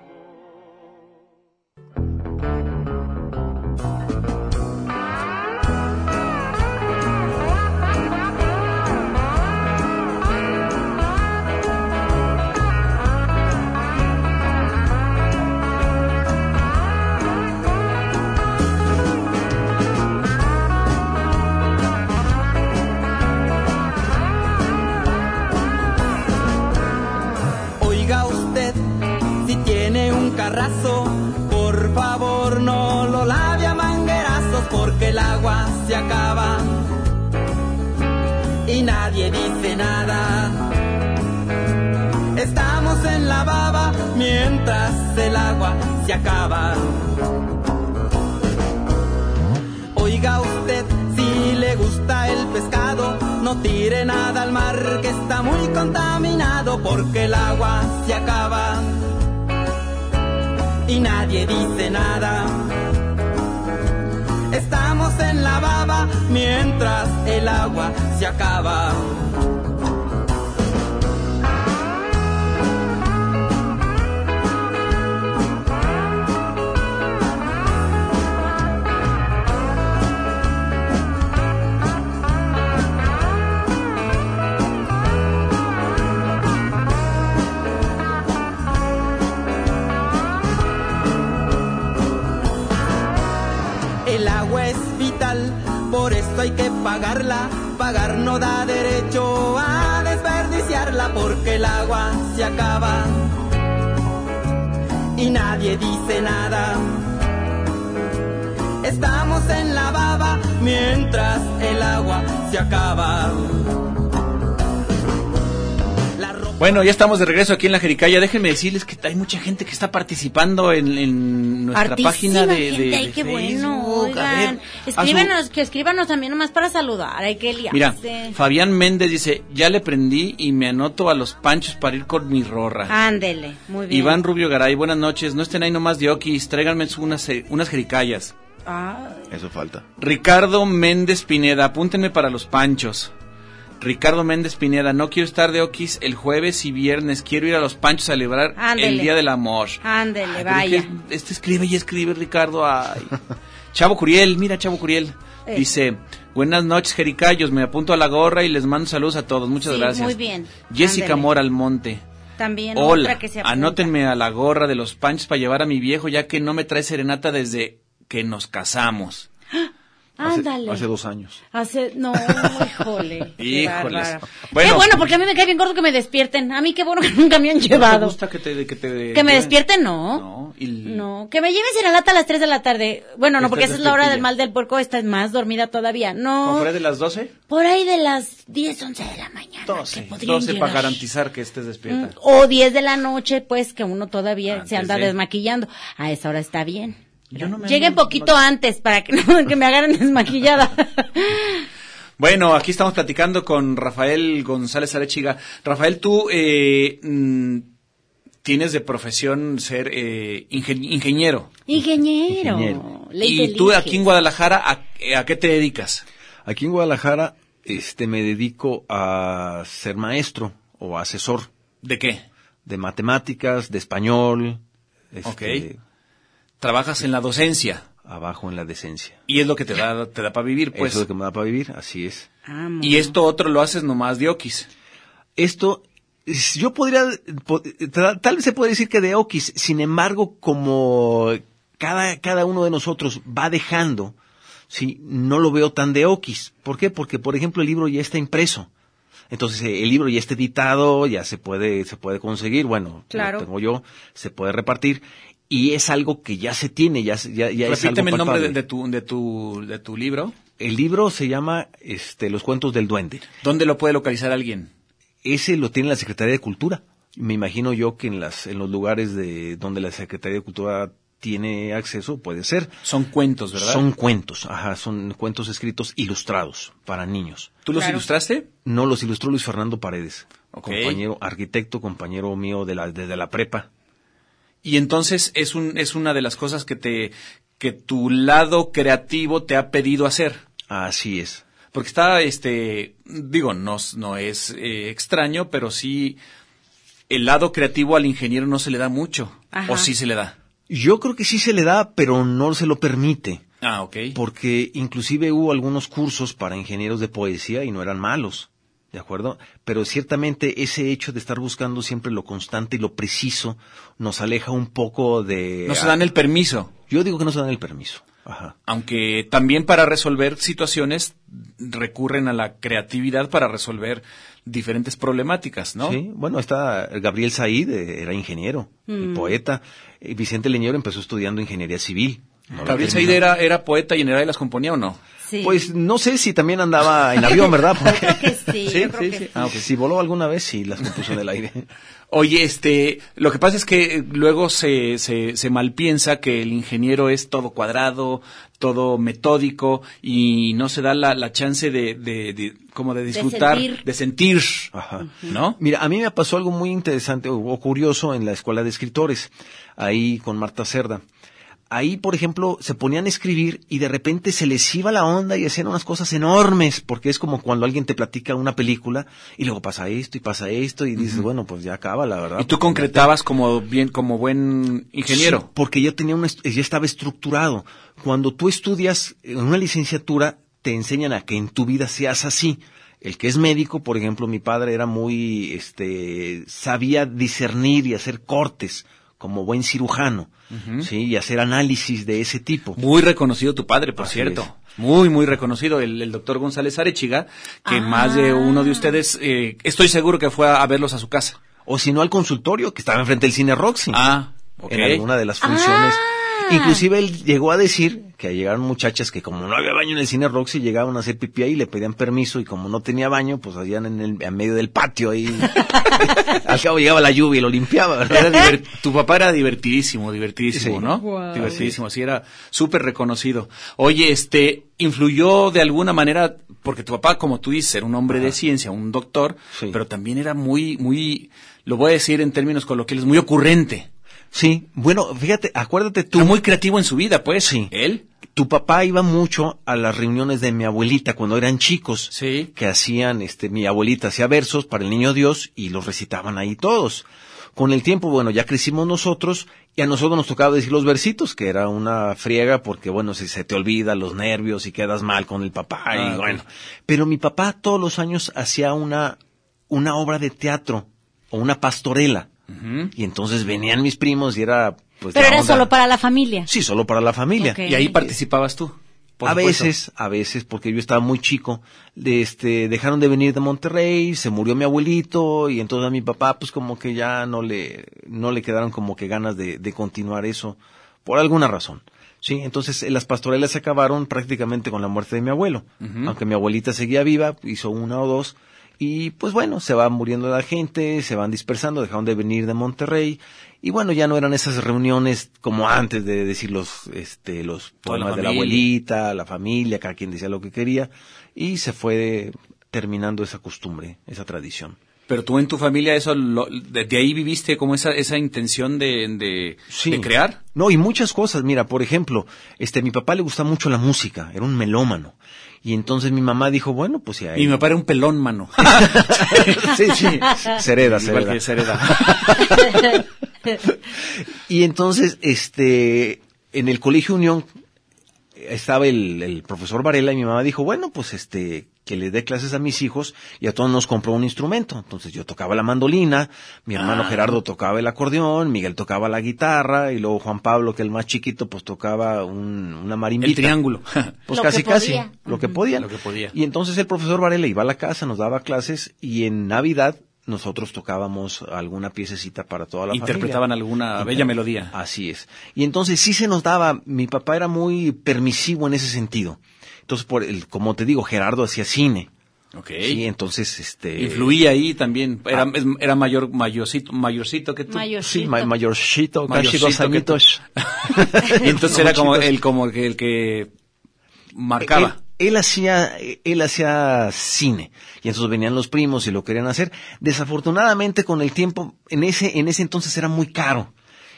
Porque el agua se acaba y nadie dice nada. Estamos en la baba mientras el agua se acaba. Oiga usted, si le gusta el pescado, no tire nada al mar que está muy contaminado porque el agua se acaba y nadie dice nada. Estamos en la baba mientras el agua se acaba. Hay que pagarla. Pagar no da derecho a desperdiciarla porque el agua se acaba y nadie dice nada. Estamos en la baba mientras el agua se acaba. Bueno, ya estamos de regreso aquí en la Jericaya. Déjenme decirles que hay mucha gente que está participando en, en nuestra página de, gente, de- ay, de qué bueno. A ver, oigan. a su- Escríbanos, que escríbanos también nomás para saludar, hay que liarse. Mira, Fabián Méndez dice, ya le prendí y me anoto a los panchos para ir con mi rorra. Ándele, muy bien. Iván Rubio Garay, buenas noches. No estén ahí nomás de okis, tráiganme unas, eh, unas jericayas. Ah, Eso falta. Ricardo Méndez Pineda, apúntenme para los panchos. Ricardo Méndez Pineda, no quiero estar de okis el jueves y viernes, quiero ir a los panchos a celebrar Ándele. el Día del Amor. ándele, Ay, vaya. que Este escribe y escribe, Ricardo. Ay. Chavo Curiel, mira, Chavo Curiel. Eh. Dice, buenas noches, Jericayos. Me apunto a la gorra y les mando saludos a todos. Muchas Sí, gracias. muy bien. Jessica Ándele. Mora Almonte. También Hola, otra que se anótenme a la gorra de los panchos para llevar a mi viejo, ya que no me trae serenata desde que nos casamos. Ándale. Hace dos años. Hace, no, híjole. qué Híjoles. bárbaro. Bueno. Qué bueno, porque a mí me cae bien gordo que me despierten. A mí qué bueno que nunca me han llevado. ¿No te gusta que te... Que, te- Que me despierten, no. No, y- No, que me lleven serenata a las 3 de la tarde. Bueno, no, porque esa es la hora del mal del puerco. Esta es más dormida todavía. No, ¿Cómo fue de las 12? por ahí de las 10, 11 de la mañana. 12. podrían 12 para llegar. garantizar que estés despierta. Mm, O 10 de la noche, pues que uno todavía Antes se anda de. desmaquillando. A esa hora está bien. Yo no me Lleguen poquito antes para que, no, que me agarren desmaquillada. Bueno, aquí estamos platicando con Rafael González Arechiga. Rafael, tú eh, mm, tienes de profesión ser eh, ingen- ingeniero. Ingeniero. Y tú aquí en Guadalajara, ¿a, a qué te dedicas? Aquí en Guadalajara este, me dedico a ser maestro o asesor ¿De qué? de matemáticas, de español, este, Trabajas en la docencia abajo en la decencia. y es lo que te da, te da para vivir, pues. Eso es lo que me da para vivir, así es. Y esto otro lo haces nomás de okis. Esto, es- yo podría, po- tal, tal vez se puede decir que de Okis, sin embargo, como cada, cada uno de nosotros va dejando, sí, no lo veo tan de Okis. ¿Por qué? Porque, por ejemplo, el libro ya está impreso. Entonces eh, el libro ya está editado, ya se puede, se puede conseguir, bueno, Claro. lo tengo yo, se puede repartir y es algo que ya se tiene, ya, se- ya, ya es algo Repíteme el nombre de, de tu, de, tu, de tu libro. El libro se llama este, Los cuentos del duende. ¿Dónde lo puede localizar alguien? Ese lo tiene la Secretaría de Cultura. Me imagino yo que en las en los lugares de donde la Secretaría de Cultura tiene acceso puede ser. Son cuentos, ¿verdad? Son cuentos, ajá, son cuentos escritos ilustrados para niños. ¿Tú los ilustraste? No, los ilustró Luis Fernando Paredes, compañero arquitecto, compañero mío de la desde la prepa. Y entonces es un es una de las cosas que te que tu lado creativo te ha pedido hacer. Así es. Porque está este digo, no no es eh, extraño, pero sí el lado creativo al ingeniero no se le da mucho Ajá. o sí se le da. Yo creo que sí se le da, pero no se lo permite. Ah, ok. Porque inclusive hubo algunos cursos para ingenieros de poesía y no eran malos, ¿de acuerdo? Pero ciertamente ese hecho de estar buscando siempre lo constante y lo preciso nos aleja un poco de... No se dan el permiso. Yo digo que no se dan el permiso. Ajá. Aunque también para resolver situaciones recurren a la creatividad para resolver diferentes problemáticas, ¿no? Sí, bueno, está Gabriel Said, eh, era ingeniero y Mm. poeta. Y Vicente Leñero empezó estudiando ingeniería civil. No Gabriel. Said era, era poeta y en y las componía o no? Pues no sé si también andaba en avión, ¿verdad? Porque... creo que sí, Sí, yo creo sí, que sí. sí. Ah, ok. Si voló alguna vez, sí, las compuso en el aire. Oye, este, lo que pasa es que eh, luego se, se, se malpiensa que el ingeniero es todo cuadrado, todo metódico y no se da la, la chance de, de, de- como de disfrutar, sentir. de sentir, Ajá. ¿no? Mira, a mí me pasó algo muy interesante o, o curioso en la escuela de escritores, ahí con Marta Cerda. Ahí, por ejemplo, se ponían a escribir y de repente se les iba la onda y hacían unas cosas enormes, porque es como cuando alguien te platica una película y luego pasa esto y pasa esto y dices, bueno, pues ya acaba, la verdad. Y tú concretabas como bien, como buen ingeniero. Sí, porque yo tenía una, ya estaba estructurado. Cuando tú estudias en una licenciatura, te enseñan a que en tu vida seas así. El que es médico, por ejemplo, mi padre era muy, este, sabía discernir y hacer cortes como buen cirujano, sí, y hacer análisis de ese tipo. Muy reconocido tu padre, por Así cierto. es. Muy, muy reconocido, el, el doctor González Arechiga, que más de uno de ustedes, eh, estoy seguro que fue a, a verlos a su casa. O si no al consultorio, que estaba enfrente del cine Roxy. Ah, ok. en alguna de las funciones. Inclusive él llegó a decir que llegaron muchachas que como no había baño en el cine Roxy llegaban a hacer pipí ahí, le pedían permiso y como no tenía baño, pues hacían en el en medio del patio ahí. Al cabo llegaba la lluvia y lo limpiaba, tu papá era divertidísimo, divertidísimo, Sí. ¿no? Divertidísimo, sí, era súper reconocido. Oye, este, influyó de alguna manera, porque tu papá, como tú dices, era un hombre de ciencia, un doctor, Sí. pero también era muy, muy, lo voy a decir en términos coloquiales, muy ocurrente. Sí, bueno, fíjate, acuérdate tú. Muy creativo en su vida, pues. Sí. Él. Tu papá iba mucho a las reuniones de mi abuelita cuando eran chicos. Sí. Que hacían, este, mi abuelita hacía versos para el niño Dios y los recitaban ahí todos. Con el tiempo, bueno, ya crecimos nosotros y a nosotros nos tocaba decir los versitos, que era una friega porque, bueno, si se te olvida los nervios y quedas mal con el papá Ah, y ok. bueno. Pero mi papá todos los años hacía una, una obra de teatro o una pastorela. Y entonces venían mis primos y era, pues, Pero era onda- solo para la familia. Sí, solo para la familia. Y ahí participabas tú. por a supuesto. veces, a veces, porque yo estaba muy chico, de este, dejaron de venir de Monterrey, se murió mi abuelito, y entonces a mi papá, pues como que ya no le, no le quedaron como que ganas de, de continuar eso, por alguna razón. Sí, entonces eh, las pastorelas se acabaron prácticamente con la muerte de mi abuelo. Aunque mi abuelita seguía viva, hizo una o dos, y pues bueno, se va muriendo la gente, se van dispersando, dejaron de venir de Monterrey, y bueno, ya no eran esas reuniones como antes de decir los, este, los la poemas de la abuelita, la familia, cada quien decía lo que quería, y se fue terminando esa costumbre, esa tradición. Pero tú en tu familia eso, lo- de, de ahí viviste como esa, esa intención de, de, Sí. de crear. No, y muchas cosas. Mira, por ejemplo, este, mi papá le gusta mucho la música, era un melómano. Y entonces mi mamá dijo, bueno, pues hay... Y mi papá era un pelón, mano. sí, sí, se hereda, se Igual hereda. que se hereda. Y entonces, este, en el Colegio Unión estaba el, el profesor Varela y mi mamá dijo, bueno, pues este, que le dé clases a mis hijos y a todos nos compró un instrumento. Entonces yo tocaba la mandolina, mi hermano Ah. Gerardo tocaba el acordeón, Miguel tocaba la guitarra y luego Juan Pablo, que el más chiquito, pues tocaba un- una marimbita. El triángulo. Pues Lo casi, que casi, podía. lo que podía. Lo que podía. Y entonces el profesor Varela iba a la casa, nos daba clases y en Navidad nosotros tocábamos alguna piececita para toda la Interpretaban familia. alguna bella melodía. Así es. Y entonces sí se nos daba, mi papá era muy permisivo en ese sentido. Entonces, por el, como te digo, Gerardo hacía cine. Ok. Sí, entonces, este... Influía ahí también. Era, Ah. era mayor, mayorcito, mayorcito que tú. Mayorcito. Sí, ma- mayorcito, casi dos añitos. Y entonces era como el, como que el que marcaba. Él, él hacía, él hacía cine. Y entonces venían los primos y lo querían hacer. Desafortunadamente con el tiempo, en ese, en ese entonces era muy caro.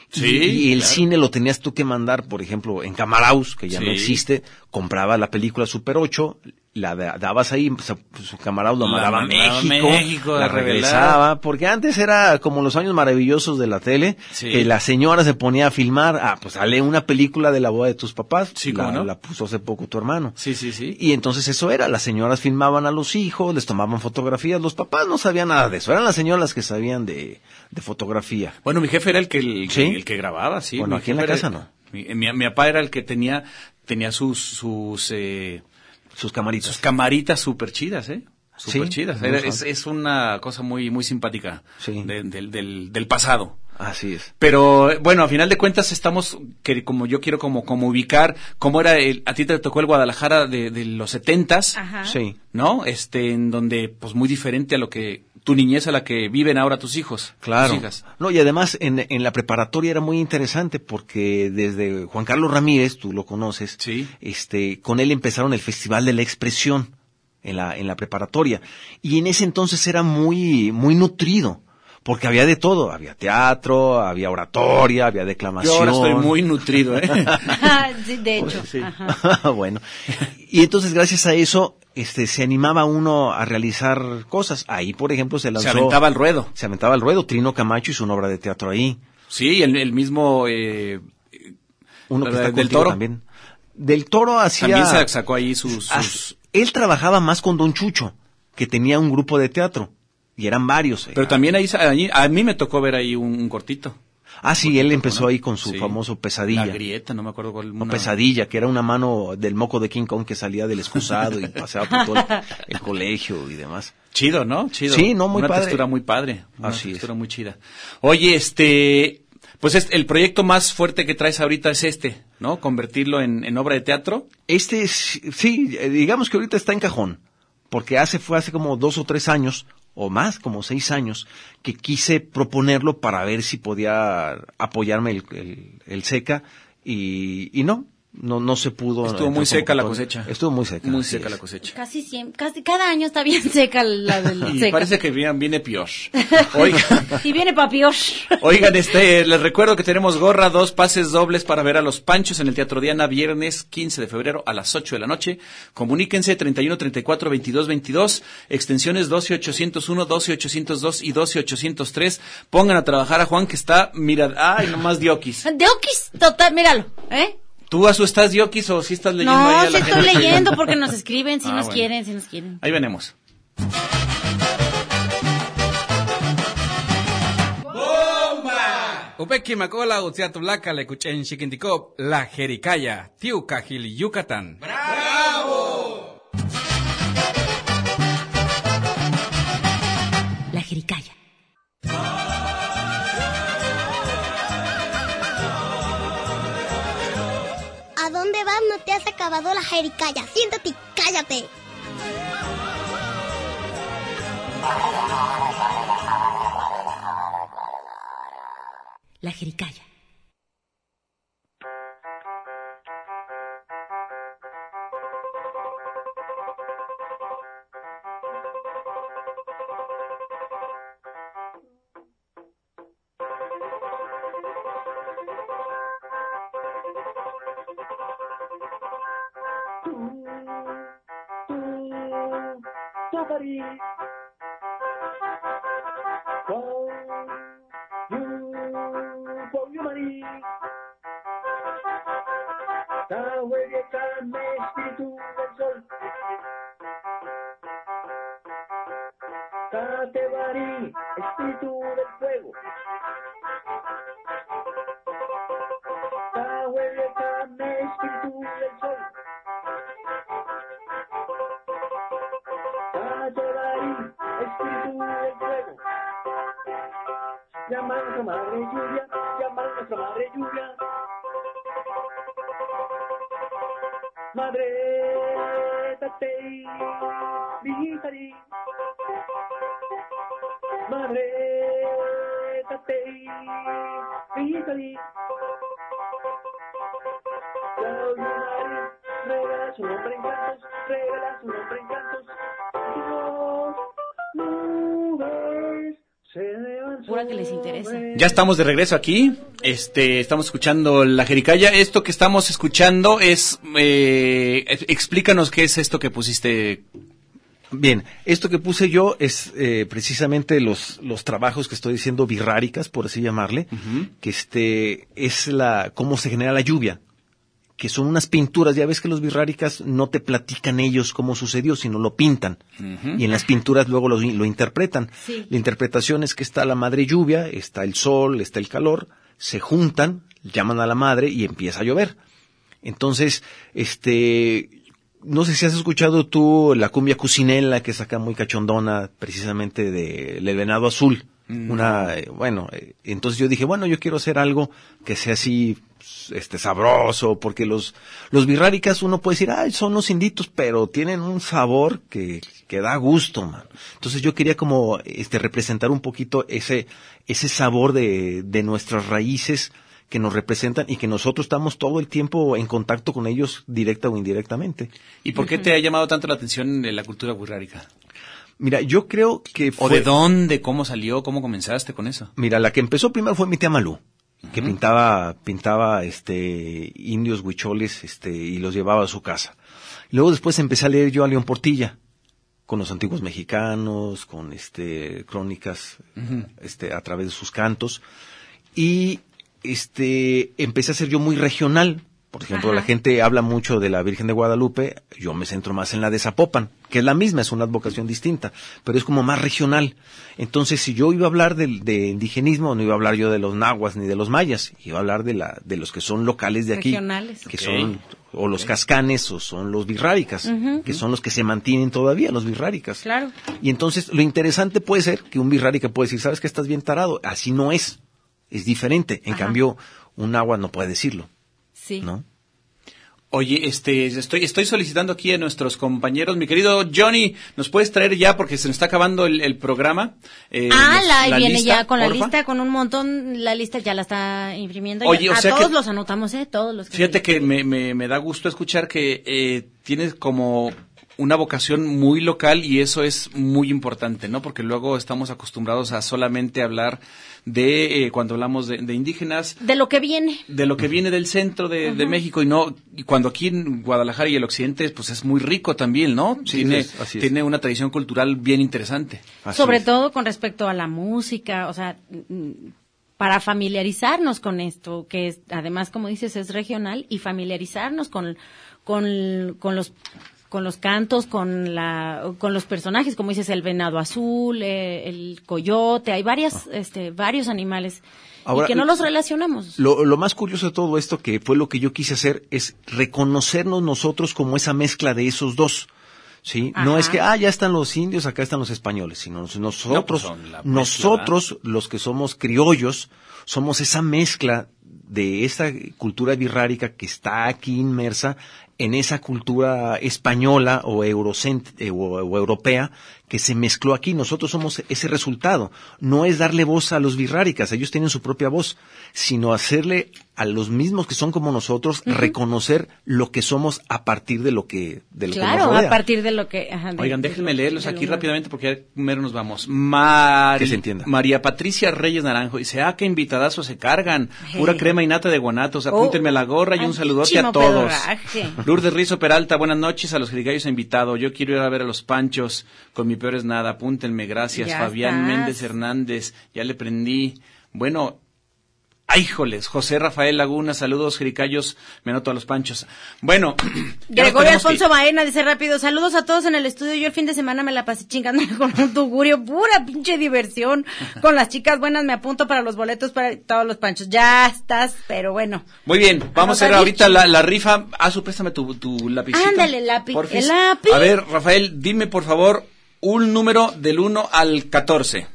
Sí, y, y el claro. cine lo tenías tú que mandar, por ejemplo, en Camaraus, que ya no existe, compraba la película Super 8, la da- dabas ahí, su, su Camaraus lo mandaba a México, México la regresaba, porque antes era como los años maravillosos de la tele, Sí. que la señora se ponía a filmar, ah, pues sale una película de la boda de tus papás, Sí, la, ¿cómo no? la puso hace poco tu hermano. Sí, sí, sí. Y entonces eso era, las señoras filmaban a los hijos, les tomaban fotografías, los papás no sabían nada de eso, eran las señoras las que sabían de, de fotografía. Bueno, mi jefe era el que, el, ¿Sí? el que grababa, sí. Bueno, Mi aquí en la casa era- no. Mi, mi, mi papá era el que tenía, tenía sus, sus, eh, Sus camaritas. sus camaritas súper chidas, ¿eh? Súper Sí, chidas. es, es una cosa muy, muy simpática Sí. de- del, del, del pasado. Así es. Pero bueno, a final de cuentas estamos, que como yo quiero como, como ubicar, cómo era, el, a ti te tocó el Guadalajara de, de los setentas, Ajá. Sí. ¿no? Este, en donde, pues muy diferente a lo que, tu niñez a la que viven ahora tus hijos. Claro. Tus hijas. No, y además en, en la preparatoria era muy interesante porque desde Juan Carlos Ramírez, tú lo conoces, Sí. este, con él empezaron el Festival de la Expresión en la, en la preparatoria. Y en ese entonces era muy, muy nutrido. Porque había de todo, había teatro, había oratoria, había declamación. Yo ahora estoy muy nutrido, ¿eh? Sí, de hecho. Sí. Ajá. bueno. Y entonces gracias a eso, este, se animaba uno a realizar cosas. Ahí, por ejemplo, se lanzó. Se aventaba al ruedo. Se aventaba al ruedo. Trino Camacho hizo una obra de teatro ahí. Sí, el, el mismo, eh, Uno que ¿La está de- del Toro? también. Del Toro hacía... también se sacó ahí sus, Ah, sus- Él trabajaba más con Don Chucho, que tenía un grupo de teatro. Y eran varios. pero también ahí, ahí- a mí me tocó ver ahí un, un cortito. Ah, sí, él empezó ahí con su Sí. famoso Pesadilla. La grieta, no me acuerdo cuál. Una- Pesadilla, que era una mano del moco de King Kong que salía del excusado y paseaba por todo el, el colegio y demás. Chido, ¿no? Chido. Sí, no, muy una padre. textura muy padre. Una Así es. textura muy chida. Oye, este, pues es- el proyecto más fuerte que traes ahorita es este, ¿no? Convertirlo en, en obra de teatro. Este, es- sí, eh, digamos que ahorita está en cajón, porque hace, fue hace como dos o tres años, o más, como seis años, que quise proponerlo para ver si podía apoyarme el, el, SECA, y, y no, no, no se pudo. Estuvo muy seca la cosecha. Estuvo muy seca. Muy seca es. la cosecha. Casi siempre, casi cada año está bien seca la del Y seca. parece que viene, viene peor. Oigan, Y viene papior. oigan, este, les recuerdo que tenemos gorra, dos pases dobles para ver a los Panchos en el Teatro Diana, viernes 15 de febrero a las 8 de la noche. Comuníquense 31 34 22 22, extensiones 12 801, 12 802 y 12 803. Pongan a trabajar a Juan que está, mira, ay, nomás diokis. De Okis, total, míralo, ¿eh? ¿Tú a su estás diokis o si estás leyendo ahí No, a sí la estoy gente? leyendo porque nos escriben, si Ah, nos bueno. quieren, si nos quieren. Ahí venemos. Upeki makola utsiatulaka le kuchen shikintikop la jericaya, tiukajil Yucatán. La jericaya. No te has acabado la jericaya. Siéntate y cállate. La jericaya. vuelve calma, espíritu del sol. Catebarí, espíritu del fuego. Cahuele calma, espíritu del sol. Catebarí, espíritu del fuego. Llamar a madre lluvia, llamar a nuestra madre lluvia. Vihitari. Madre Tatei, Vihitari. Yaoyunari, revela su nombre en cantos, revela su nombre en cantos. Se Pura que les interesa. Ya estamos de regreso aquí. Este, estamos escuchando la Jericaya. Esto que estamos escuchando es, eh, ex- explícanos qué es esto que pusiste. Bien, esto que puse yo es eh, precisamente los, los trabajos que estoy diciendo birráricas, por así llamarle, que este es la cómo se genera la lluvia, que son unas pinturas. Ya ves que los birráricas no te platican ellos cómo sucedió, sino lo pintan. Y en las pinturas luego lo, lo interpretan. Sí. La interpretación es que está la madre lluvia, está el sol, está el calor, se juntan, llaman a la madre y empieza a llover. Entonces, este, no sé si has escuchado tú la cumbia cucinela que es acá muy cachondona, precisamente de Venado Azul. Una, eh, bueno, eh, entonces yo dije, bueno, yo quiero hacer algo que sea así, este, sabroso, porque los, los birráricas uno puede decir, ay, son los inditos, pero tienen un sabor que, que da gusto, man. Entonces yo quería como, este, representar un poquito ese, ese sabor de, de nuestras raíces que nos representan y que nosotros estamos todo el tiempo en contacto con ellos directa o indirectamente. ¿Y por qué te ha llamado tanto la atención eh, la cultura burrárica? Mira, yo creo que ¿O fue... de dónde? ¿Cómo salió? ¿Cómo comenzaste con eso? Mira, la que empezó primero fue mi tía Malú, que pintaba, pintaba, este, indios huicholes, este, y los llevaba a su casa. Luego después empecé a leer yo a León Portilla, con los antiguos mexicanos, con este, crónicas, este, a través de sus cantos. Y, este, empecé a ser yo muy regional. Por ejemplo, Ajá. la gente habla mucho de la Virgen de Guadalupe, yo me centro más en la de Zapopan, que es la misma, es una advocación distinta, pero es como más regional. Entonces, si yo iba a hablar del- de, indigenismo, no iba a hablar yo de los nahuas ni de los mayas, iba a hablar de, la, de los que son locales de aquí, Regionales. que son o los cascanes o son los birráricas, que son los que se mantienen todavía, los birráricas. Claro. Y entonces lo interesante puede ser que un birrárica puede decir, sabes que estás bien tarado, así no es, es diferente. En Ajá. cambio, un agua no puede decirlo, Sí. ¿no? Oye, este, estoy, estoy solicitando aquí a nuestros compañeros, mi querido Johnny, ¿nos puedes traer ya porque se nos está acabando el, el programa? Eh, Ah, nos- la, ahí viene lista, ya con la porfa? lista, con un montón, la lista ya la está imprimiendo. Oye, Ya- o a sea todos que- los anotamos, ¿eh? Todos los que Fíjate que me, me, me da gusto escuchar que eh, tienes como una vocación muy local y eso es muy importante, ¿no? Porque luego estamos acostumbrados a solamente hablar de, eh, cuando hablamos de, de indígenas, De lo que viene. de lo que viene del centro de, de. México y no y cuando aquí en Guadalajara y el occidente pues es muy rico también no Sí, tiene es- así es. tiene una tradición cultural bien interesante Sobre todo con respecto a la música, o sea, mm, para familiarizarnos con esto, que es, además, como dices, es regional, y familiarizarnos con, con, con los con los cantos, con la, con los personajes, como dices, el venado azul, eh, el coyote, hay varias, este, varios animales Ahora, y que no los relacionamos. Lo, lo más curioso de todo esto, que fue lo que yo quise hacer, es reconocernos nosotros como esa mezcla de esos dos. ¿Sí? No es que, ah, ya están los indios, acá están los españoles, sino nos- nosotros, mezcla, nosotros, los que somos criollos, somos esa mezcla de esa cultura birrárica que está aquí inmersa en esa cultura española o, eh, o, o europea que se mezcló aquí. Nosotros somos ese resultado. No es darle voz a los birráricas, ellos tienen su propia voz, sino hacerle a los mismos que son como nosotros reconocer lo que somos a partir de lo que, de lo que Claro, nos rodea. a partir de lo que... ajá, de- Oigan, déjenme lo- leerlos aquí rápidamente porque ya mero nos vamos. Mari- Que se entienda. María Patricia Reyes Naranjo dice, ah, qué invitadazos se cargan. Pura Hey. crema y nata de guanatos. Oh, Apúntenme la gorra y un saludote a todos. pedorraje. Lourdes Rizo Peralta, buenas noches a los jerigallos invitados. Yo quiero ir a ver a los panchos con mi peor es nada. Apúntenme, gracias. Ya Fabián estás. Méndez Hernández, ya le prendí. Bueno, Ay, híjoles, José Rafael Laguna, saludos, jericayos, me noto a los panchos. Bueno, Gregorio tenemos que- Alfonso Baena dice rápido, saludos a todos en el estudio. Yo el fin de semana me la pasé chingando con un tugurio, pura pinche diversión. Con las chicas buenas me apunto para los boletos para todos los panchos. Ya estás, pero bueno. Muy bien, vamos a hacer ahorita la, la rifa. Ah, su, préstame tu, tu lapicito. Ándale, lápiz, el lápiz. A ver, Rafael, dime por favor un número del 1 al 14.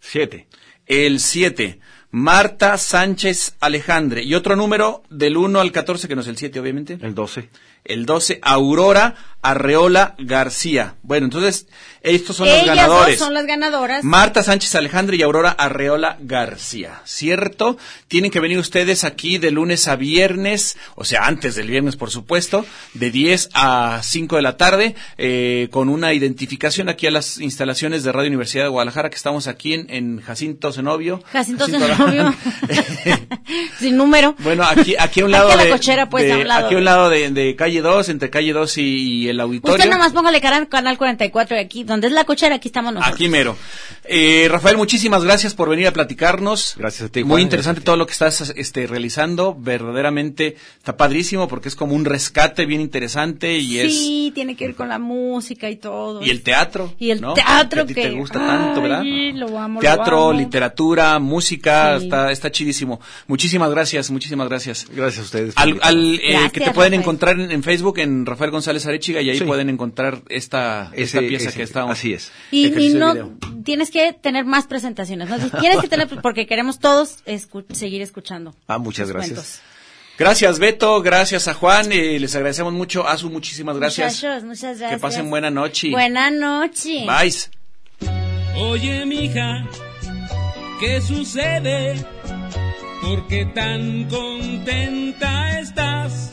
7. El 7. Marta Sánchez Alejandre. Y otro número del 1 al 14, que no es el 7, obviamente. El 12. El 12, Aurora Arreola García. Bueno, entonces, estos son Ellas los ganadores. dos son las ganadoras. Marta Sánchez Alejandre y Aurora Arreola García. ¿Cierto? Tienen que venir ustedes aquí de lunes a viernes, o sea, antes del viernes, por supuesto, de 10 a 5 de la tarde, eh, con una identificación aquí a las instalaciones de Radio Universidad de Guadalajara, que estamos aquí en, en Jacinto Zenobio. Jacinto Jacinto Zenobio. Sin número. Bueno, aquí, aquí a un Aquí lado a la de, cochera, pues, de- a un lado aquí a un lado de, de calle 2, entre calle 2 y, y el auditorio. Usted nada más póngale cara al canal 44 de aquí, donde es la cochera, aquí estamos nosotros. Aquí mero. Eh, Rafael, muchísimas gracias por venir a platicarnos. Gracias a ti, Muy Juan. interesante todo lo que estás este, realizando. Verdaderamente está padrísimo porque es como un rescate bien interesante y es Sí, tiene que ver con la música y todo. y el teatro. Y el ¿no? teatro a ti que te gusta tanto, ¿verdad? Lo amo, lo Teatro, amo. literatura, música, Sí. está, está chidísimo. Muchísimas gracias, muchísimas gracias. Gracias a ustedes. Al, al, eh, Gracias, que te pueden Rafael. encontrar en, en Facebook en Rafael González Arechiga y ahí Sí. pueden encontrar esta, esta pieza ese- que está así es. Y, no tienes que tener más presentaciones, ¿no? Tienes que tener porque queremos todos escu- seguir escuchando. Ah, muchas gracias. cuentos. Gracias Beto, gracias a Juan, eh, les agradecemos mucho. Azu, muchísimas gracias. Muchachos, muchas gracias. Que pasen buena noche. Buena noche. Bye. Oye, mija, ¿qué sucede? ¿Por qué tan contenta estás?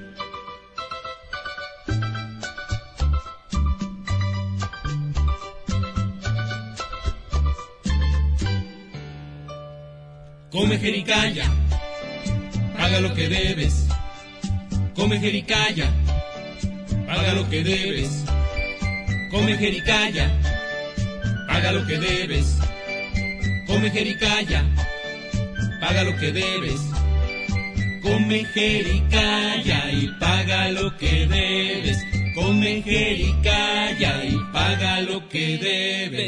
Come jericaya, paga lo que debes. Come jericaya, paga lo que debes. Come jericaya, paga lo que debes. Come jericaya, paga lo que debes. Come jericaya y paga lo que debes. Come jericaya y paga lo que debes.